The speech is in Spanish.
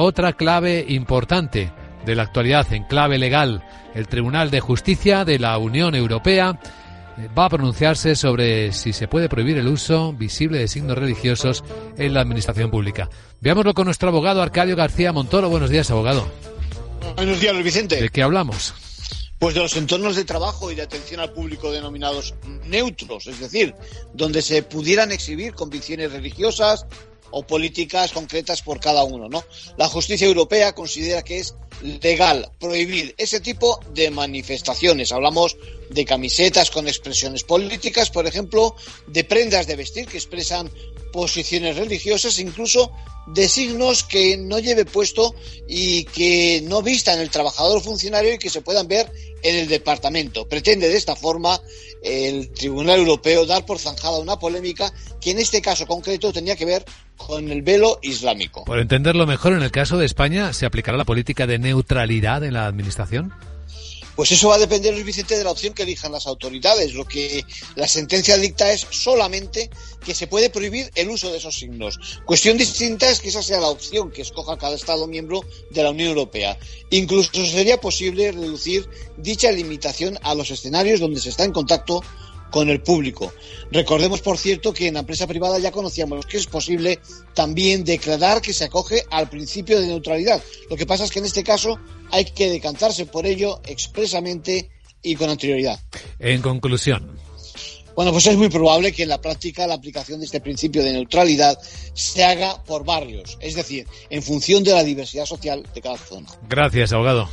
otra clave importante de la actualidad en clave legal. El Tribunal de Justicia de la Unión Europea eh, va a pronunciarse sobre si se puede prohibir el uso visible de signos religiosos en la administración pública. Veámoslo con nuestro abogado Arcadio García Montoro. Buenos días, abogado. Buenos días, Vicente. ¿De qué hablamos? Pues de los entornos de trabajo y de atención al público denominados neutros, es decir, donde se pudieran exhibir convicciones religiosas o políticas concretas por cada uno, ¿no? La justicia europea considera que es legal prohibir ese tipo de manifestaciones. Hablamos de camisetas con expresiones políticas, por ejemplo, de prendas de vestir que expresan posiciones religiosas, incluso de signos que no lleve puesto y que no vistan el trabajador funcionario y que se puedan ver en el departamento. Pretende de esta forma el Tribunal Europeo dar por zanjada una polémica que en este caso concreto tenía que ver con el velo islámico. Por entenderlo mejor, en el caso de España, ¿se aplicará la política de neutralidad en la administración? Pues eso va a depender, Luis Vicente, de la opción que elijan las autoridades. Lo que la sentencia dicta es solamente que se puede prohibir el uso de esos signos. Cuestión distinta es que esa sea la opción que escoja cada Estado miembro de la Unión Europea. Incluso sería posible reducir dicha limitación a los escenarios donde se está en contacto con el público. Recordemos, por cierto, que en la empresa privada ya conocíamos que es posible también declarar que se acoge al principio de neutralidad. Lo que pasa es que en este caso hay que decantarse por ello expresamente y con anterioridad. En conclusión. Bueno, pues es muy probable que en la práctica la aplicación de este principio de neutralidad se haga por barrios, es decir, en función de la diversidad social de cada zona. Gracias, abogado.